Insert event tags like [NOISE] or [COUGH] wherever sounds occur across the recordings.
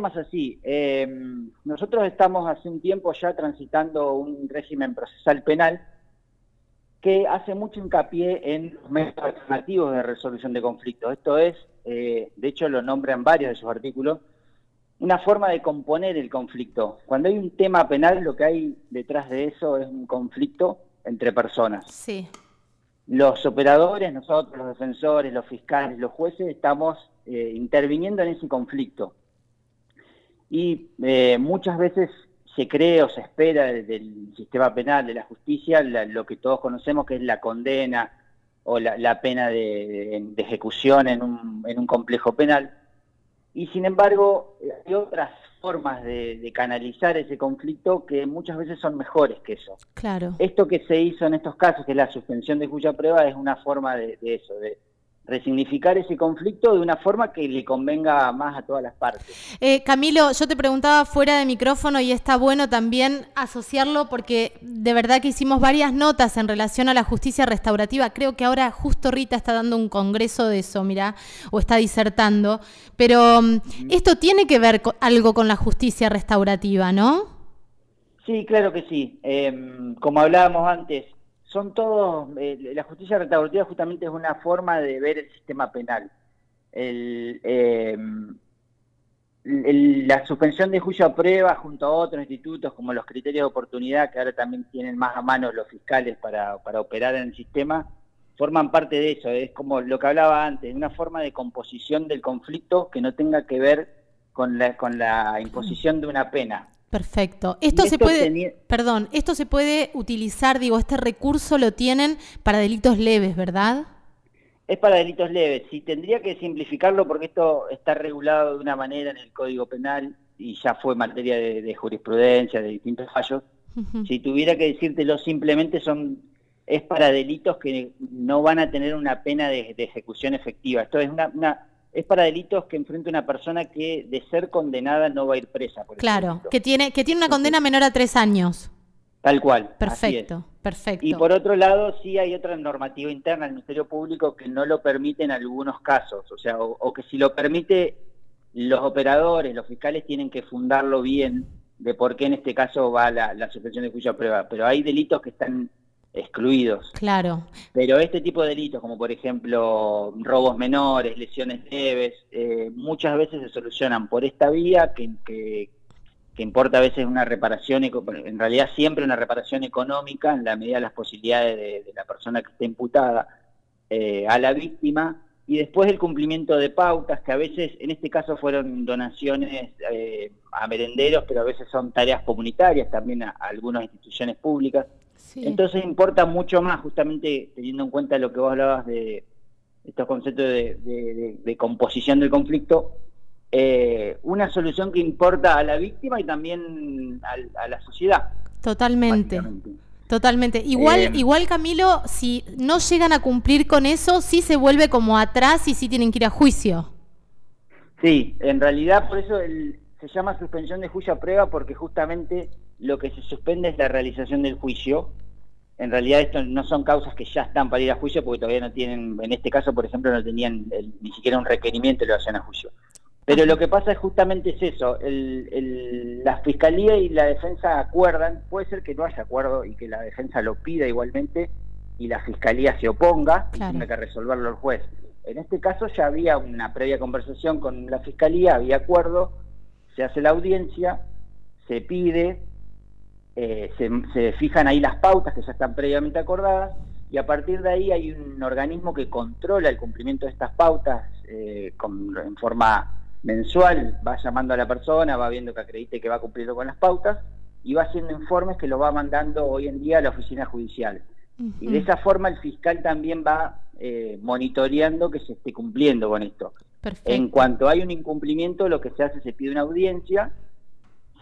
más así. Em, nosotros estamos hace un tiempo ya transitando un régimen procesal penal que hace mucho hincapié en los métodos alternativos de resolución de conflictos. Esto es, eh, de hecho lo nombran varios de sus artículos, una forma de componer el conflicto. Cuando hay un tema penal, lo que hay detrás de eso es un conflicto entre personas. Sí. Los operadores, nosotros, los defensores, los fiscales, los jueces, estamos eh, interviniendo en ese conflicto. Y eh, muchas veces se cree o se espera del, sistema penal, de la justicia, lo que todos conocemos que es la condena o la, pena de, ejecución en un, en un, complejo penal. Y sin embargo, hay otras formas de, canalizar ese conflicto que muchas veces son mejores que eso. Claro. Esto que se hizo en estos casos, que es la suspensión de cuya prueba, es una forma de eso, de, resignificar ese conflicto de una forma que le convenga más a todas las partes. Eh, Camilo, yo te preguntaba fuera de micrófono y está bueno también asociarlo porque de verdad que hicimos varias notas en relación a la justicia restaurativa. Creo que ahora justo Rita está dando un congreso de eso, mira, o está disertando. Pero mm, esto tiene que ver con, algo con la justicia restaurativa, ¿no? Sí, claro que sí. Em, como hablábamos antes, son todos, eh, la justicia restaurativa justamente es una forma de ver el sistema penal. Em, la suspensión de juicio a prueba junto a otros institutos como los criterios de oportunidad que ahora también tienen más a mano los fiscales para, para operar en el sistema, forman parte de eso, es como lo que hablaba antes, una forma de composición del conflicto que no tenga que ver con la, con la imposición de una pena. Perfecto. Esto, se puede, perdón, esto se puede utilizar, digo, este recurso lo tienen para delitos leves, ¿verdad? Es para delitos leves. Sí, tendría que simplificarlo porque esto está regulado de una manera en el Código Penal y ya fue materia de, jurisprudencia, de distintos fallos. Si tuviera que decírtelo simplemente son es para delitos que no van a tener una pena de, ejecución efectiva. Esto es una es para delitos que enfrenta una persona que de ser condenada no va a ir presa. Por claro, que tiene, que tiene una condena menor a tres años. Tal cual. Perfecto, perfecto. Y por otro lado, sí hay otra normativa interna del Ministerio Público que no lo permite en algunos casos. O sea, o, que si lo permite, los operadores, los fiscales tienen que fundarlo bien de por qué en este caso va la, la suspensión de juicio a prueba. Pero hay delitos que están excluidos. Claro. Pero este tipo de delitos, como por ejemplo robos menores, lesiones leves, eh, muchas veces se solucionan por esta vía que, que, importa a veces una reparación, en realidad siempre una reparación económica en la medida de las posibilidades de, la persona que está imputada eh, a la víctima y después el cumplimiento de pautas, que a veces, en este caso fueron donaciones eh, a merenderos, pero a veces son tareas comunitarias también a algunas instituciones públicas. Entonces importa mucho más, justamente teniendo en cuenta lo que vos hablabas de estos conceptos de, composición del conflicto, eh, una solución que importa a la víctima y también a, la sociedad. Totalmente. Totalmente. Igual, eh, igual Camilo, si no llegan a cumplir con eso, sí se vuelve como atrás y sí tienen que ir a juicio. Sí, en realidad por eso se llama suspensión de juicio a prueba porque justamente lo que se suspende es la realización del juicio. En realidad esto no son causas que ya están para ir a juicio porque todavía no tienen, en este caso por ejemplo no tenían ni siquiera un requerimiento y lo hacen a juicio. Pero lo que pasa es justamente es eso, la fiscalía y la defensa acuerdan, puede ser que no haya acuerdo y que la defensa lo pida igualmente y la fiscalía se oponga y tenga que resolverlo el juez. En este caso ya había una previa conversación con la fiscalía, había acuerdo, se hace la audiencia, se pide, eh, se, fijan ahí las pautas que ya están previamente acordadas y a partir de ahí hay un organismo que controla el cumplimiento de estas pautas eh, en forma mensual, va llamando a la persona, va viendo que acredite que va cumpliendo con las pautas y va haciendo informes que lo va mandando hoy en día a la oficina judicial. Y de esa forma el fiscal también va eh, monitoreando que se esté cumpliendo con esto. En cuanto hay un incumplimiento, lo que se hace, se pide una audiencia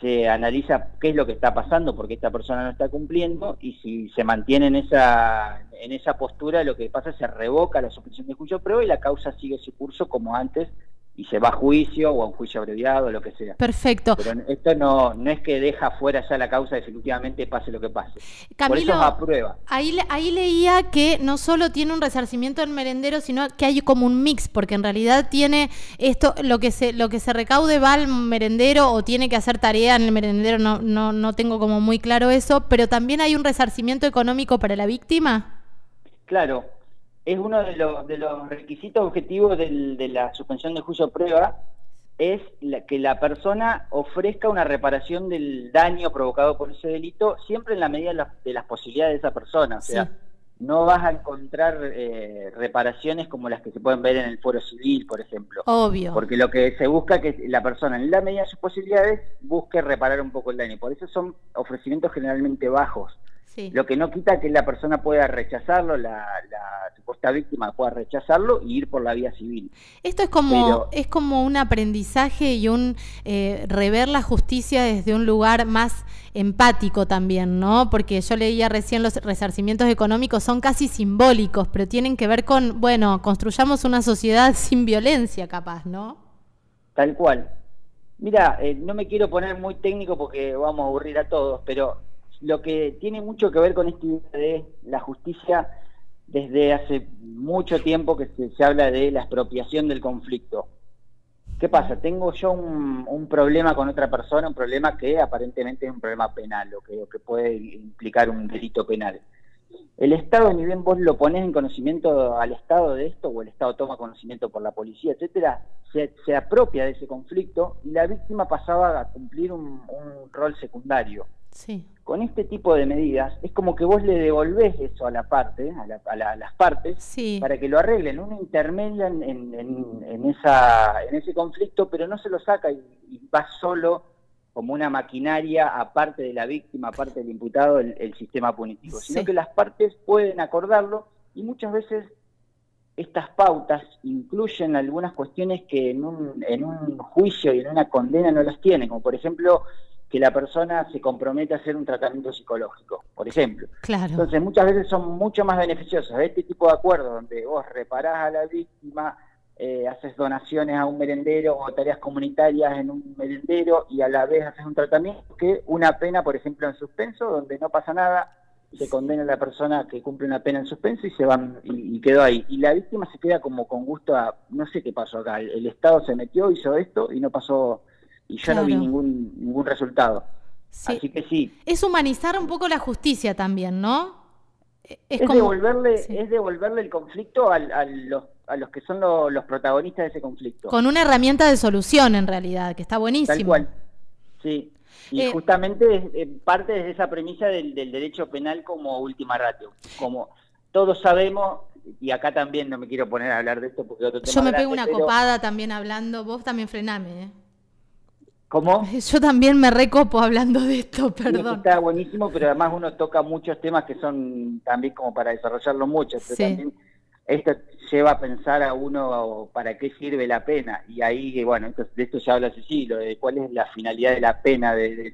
se analiza qué es lo que está pasando porque esta persona no está cumpliendo y si se mantiene en esa, en esa postura lo que pasa es que se revoca la suspensión de juicio prueba y la causa sigue su curso como antes y se va a juicio o a un juicio abreviado, lo que sea. Perfecto. Pero esto no, no es que deja fuera ya la causa definitivamente pase lo que pase. Camilo, Por eso aprueba. Ahí, ahí leía que no solo tiene un resarcimiento en merendero, sino que hay como un mix, porque en realidad tiene esto, lo que se, lo que se recaude va al merendero o tiene que hacer tarea en el merendero, no, no, no tengo como muy claro eso, pero también hay un resarcimiento económico para la víctima. Claro, es uno de los, de los requisitos objetivos de la suspensión de juicio prueba, es que la persona ofrezca una reparación del daño provocado por ese delito, siempre en la medida de, las posibilidades de esa persona. O sea, no vas a encontrar eh, reparaciones como las que se pueden ver en el foro civil, por ejemplo. Obvio. Porque lo que se busca es que la persona, en la medida de sus posibilidades, busque reparar un poco el daño. Por eso son ofrecimientos generalmente bajos. Lo que no quita que la persona pueda rechazarlo, la, supuesta víctima pueda rechazarlo y ir por la vía civil. Esto es como, es como un aprendizaje y un eh, rever la justicia desde un lugar más empático también, ¿no? Porque yo leía recién los resarcimientos económicos son casi simbólicos, pero tienen que ver con, bueno, construyamos una sociedad [LAUGHS] sin violencia capaz, ¿no? Tal cual. Mira, eh, no me quiero poner muy técnico porque vamos a aburrir a todos, pero lo que tiene mucho que ver con esta idea de la justicia desde hace mucho tiempo que se, habla de la expropiación del conflicto. ¿Qué pasa? Tengo yo un, problema con otra persona, un problema que aparentemente es un problema penal o que, que puede implicar un delito penal. El Estado, ni bien vos lo pones en conocimiento al Estado de esto, o el Estado toma conocimiento por la policía, etcétera, se, apropia de ese conflicto y la víctima pasaba a cumplir un, un rol secundario. Sí con este tipo de medidas es como que vos le devolvés eso a la parte, a, las partes, para que lo arreglen. Uno intermedia en, en, esa, en ese conflicto, pero no se lo saca y, va solo como una maquinaria aparte de la víctima, aparte del imputado, el, sistema punitivo, sino que las partes pueden acordarlo y muchas veces estas pautas incluyen algunas cuestiones que en un, en un juicio y en una condena no las tienen, como por ejemplo que la persona se compromete a hacer un tratamiento psicológico, por ejemplo. Claro. Entonces, muchas veces son mucho más beneficiosos este tipo de acuerdos donde vos reparás a la víctima, eh, haces donaciones a un merendero o tareas comunitarias en un merendero y a la vez haces un tratamiento que una pena, por ejemplo, en suspenso, donde no pasa nada, se condena a la persona que cumple una pena en suspenso y se van y, quedó ahí. Y la víctima se queda como con gusto a, no sé qué pasó acá, el Estado se metió, hizo esto y no pasó y yo no vi ningún, ningún resultado. Así que sí. Es humanizar un poco la justicia también, ¿no? Es, devolverle, es devolverle el conflicto a, los, a los que son los protagonistas de ese conflicto. Con una herramienta de solución, en realidad, que está buenísimo. Tal cual. Sí. Y eh, justamente es, parte de esa premisa del, del, derecho penal como última ratio. Como todos sabemos, y acá también no me quiero poner a hablar de esto porque otro tema Yo me pego una copada también hablando, vos también frename, ¿eh? ¿Cómo? Yo también me recopo hablando de esto, perdón. está buenísimo, pero además uno toca muchos temas que son también como para desarrollarlo mucho. esto lleva a pensar a uno para qué sirve la pena. Y ahí, bueno, de esto ya habla Cecilio, de cuál es la finalidad de la pena, de,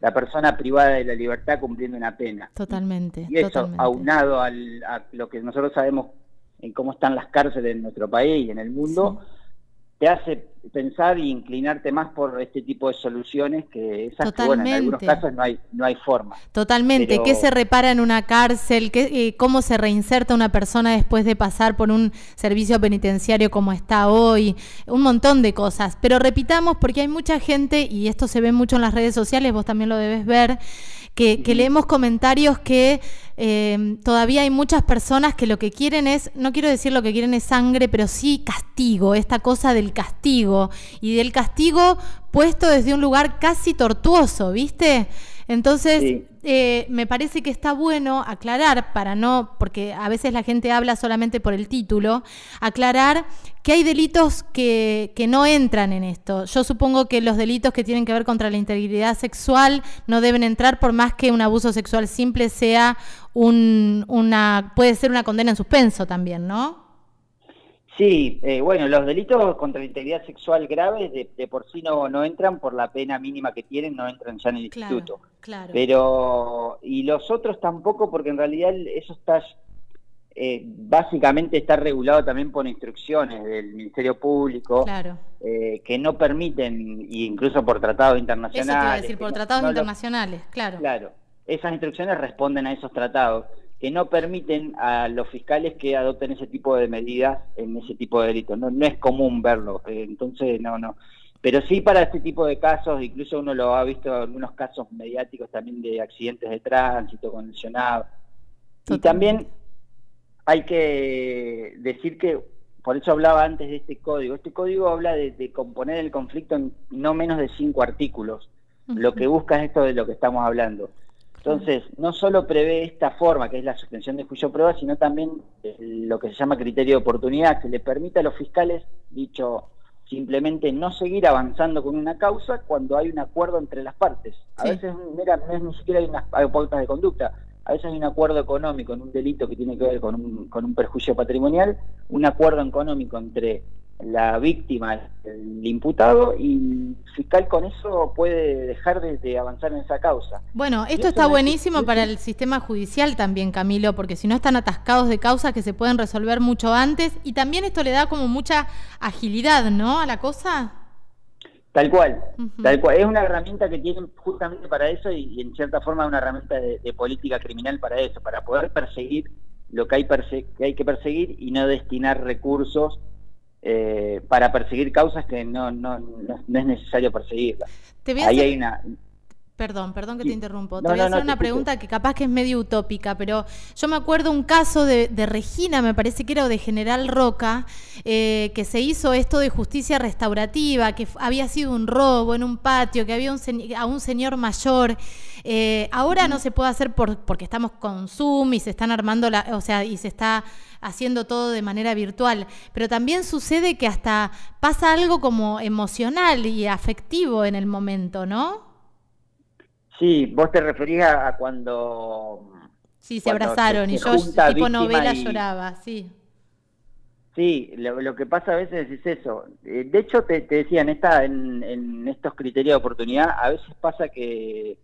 la, persona privada de la libertad cumpliendo una pena. Totalmente. Y eso, aunado al, a lo que nosotros sabemos en cómo están las cárceles en nuestro país y en el mundo te hace pensar e inclinarte más por este tipo de soluciones que esas que, bueno, en algunos casos no hay no hay forma. Totalmente, ¿qué se repara en una cárcel? ¿Qué, eh, ¿Cómo se reinserta una persona después de pasar por un servicio penitenciario como está hoy? Un montón de cosas, pero repitamos porque hay mucha gente y esto se ve mucho en las redes sociales, vos también lo debes ver que, leemos comentarios que eh, todavía hay muchas personas que lo que quieren es, no quiero decir lo que quieren es sangre, pero sí castigo, esta cosa del castigo y del castigo puesto desde un lugar casi tortuoso, ¿viste? Entonces, eh, me parece que está bueno aclarar, para no, porque a veces la gente habla solamente por el título, aclarar que hay delitos que, que no entran en esto. Yo supongo que los delitos que tienen que ver contra la integridad sexual no deben entrar por más que un abuso sexual simple sea un, una, puede ser una condena en suspenso también, ¿no? Sí, eh, bueno, los delitos contra la integridad sexual graves de, por sí no, no entran por la pena mínima que tienen, no entran ya en el instituto. Claro. Pero, y los otros tampoco, porque en realidad eso está, eh, básicamente está regulado también por instrucciones del Ministerio Público eh, que no permiten, incluso por tratados internacionales. Eso te iba a decir, por tratados internacionales, claro. Claro, esas instrucciones responden a esos tratados que no permiten a los fiscales que adopten ese tipo de medidas en ese tipo de delitos. No, no es común verlo, eh, entonces no, no. Pero sí para este tipo de casos, incluso uno lo ha visto en algunos casos mediáticos también de accidentes de tránsito condicionado. Y también hay que decir que, por eso hablaba antes de este código, este código habla de, componer el conflicto en no menos de cinco artículos. Lo que busca es esto de lo que estamos hablando. Entonces, no solo prevé esta forma, que es la suspensión de juicio prueba, sino también lo que se llama criterio de oportunidad, que le permite a los fiscales, dicho simplemente, no seguir avanzando con una causa cuando hay un acuerdo entre las partes. A veces mira, no es ni siquiera hay unas pautas de conducta, a veces hay un acuerdo económico en un delito que tiene que ver con un, con un perjuicio patrimonial, un acuerdo económico entre la víctima, el imputado, y el fiscal con eso puede dejar de, avanzar en esa causa. Bueno, esto está buenísimo para el sistema judicial también, Camilo, porque si no están atascados de causas que se pueden resolver mucho antes, y también esto le da como mucha agilidad, ¿no? A la cosa. Tal cual, tal cual. Es una herramienta que tienen justamente para eso y, en cierta forma una herramienta de, política criminal para eso, para poder perseguir lo que hay, que, hay que perseguir y no destinar recursos eh, para perseguir causas que no, no, no, es necesario perseguirlas. Ahí hay una, Perdón, perdón que te interrumpo. te voy a hacer una pregunta que capaz que es medio utópica, pero yo me acuerdo un caso de, Regina, me parece que era de General Roca, eh, que se hizo esto de justicia restaurativa, que había sido un robo en un patio, que había un a un señor mayor. Eh, ahora no se puede hacer por, porque estamos con Zoom y se están armando, la, o sea, y se está haciendo todo de manera virtual, pero también sucede que hasta pasa algo como emocional y afectivo en el momento, ¿no? Sí, vos te referías a cuando... Sí, se abrazaron y yo tipo novela lloraba, sí. Sí, lo, que pasa a veces es eso. Eh, de hecho, te, decía, en, esta, en, estos criterios de oportunidad, a veces pasa que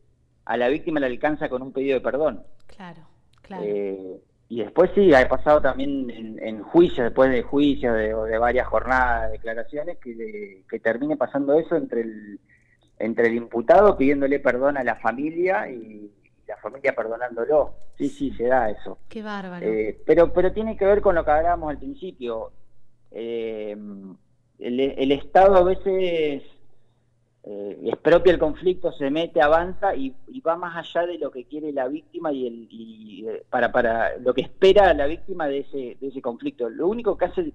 a la víctima le alcanza con un pedido de perdón. Claro, claro. Eh, y después sí, ha pasado también en, juicios, después de juicios de, de varias jornadas de declaraciones, que, que termine pasando eso entre el entre el imputado pidiéndole perdón a la familia y la familia perdonándolo. Sí, sí, se da eso. Qué bárbaro. Eh, pero, pero tiene que ver con lo que hablábamos al principio. Eh, el, Estado a veces eh, expropia el conflicto, se mete, avanza y, va más allá de lo que quiere la víctima y, el, y eh, para, para lo que espera la víctima de ese, de ese conflicto. Lo único que hace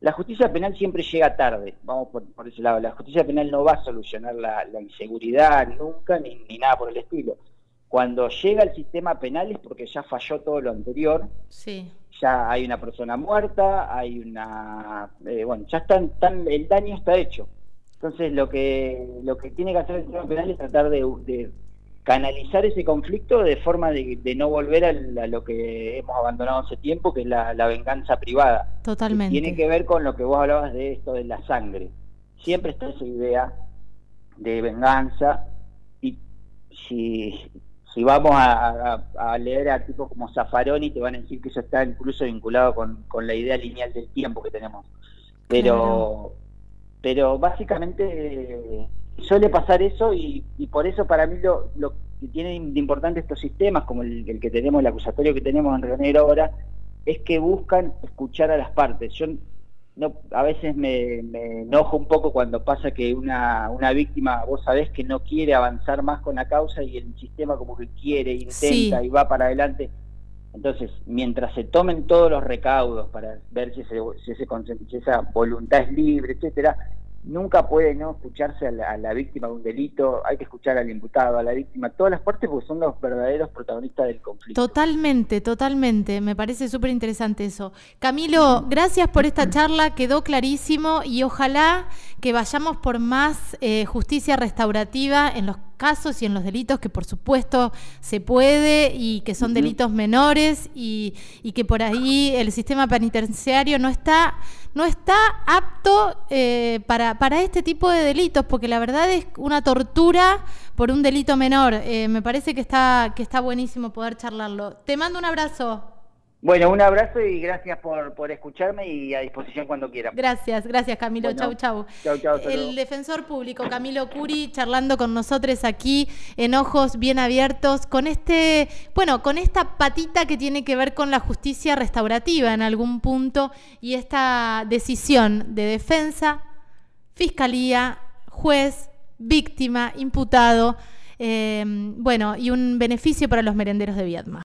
la justicia penal siempre llega tarde, vamos por, ese lado. La justicia penal no va a solucionar la, inseguridad nunca, ni, nada por el estilo. Cuando llega el sistema penal es porque ya falló todo lo anterior. Sí. Ya hay una persona muerta, hay una. Eh, bueno, ya están, el daño está hecho. Entonces, lo que, lo que tiene que hacer el sistema penal es tratar de canalizar ese conflicto de forma de, no volver a, lo que hemos abandonado hace tiempo, que es la, venganza privada. Totalmente. tiene que ver con lo que vos hablabas de esto de la sangre. Siempre está esa idea de venganza y si, si vamos a, leer a tipos como Zaffaroni te van a decir que eso está incluso vinculado con, la idea lineal del tiempo que tenemos. Pero, pero básicamente suele pasar eso y, por eso para mí lo, lo, que tiene de importante estos sistemas, como el, que tenemos, el acusatorio que tenemos en Río Negro ahora, es que buscan escuchar a las partes. Yo no, a veces me, enojo un poco cuando pasa que una, una víctima, vos sabés que no quiere avanzar más con la causa y el sistema como que quiere, intenta y va para adelante. Entonces, mientras se tomen todos los recaudos para ver si, si, ese, si esa voluntad es libre, etcétera, nunca puede no escucharse a la, víctima de un delito, hay que escuchar al imputado, a la víctima, todas las partes porque son los verdaderos protagonistas del conflicto. Totalmente, totalmente, me parece súper interesante eso. Camilo, gracias por esta charla, quedó clarísimo y ojalá que vayamos por más eh, justicia restaurativa en los casos y en los delitos que por supuesto se puede y que son delitos menores y, que por ahí el sistema penitenciario no está, no está apto eh, para, para este tipo de delitos, porque la verdad es una tortura por un delito menor. Eh, me parece que está, que está buenísimo poder charlarlo. Te mando un abrazo. Bueno, un abrazo y gracias por, por escucharme y a disposición cuando quieran. Gracias, gracias Camilo. chau, chau. Chau, chau. El defensor público Camilo Curi charlando con nosotros aquí en Ojos Bien Abiertos con este, bueno, con esta patita que tiene que ver con la justicia restaurativa en algún punto y esta decisión de defensa, fiscalía, juez, víctima, imputado, eh, bueno, y un beneficio para los merenderos de Viedma.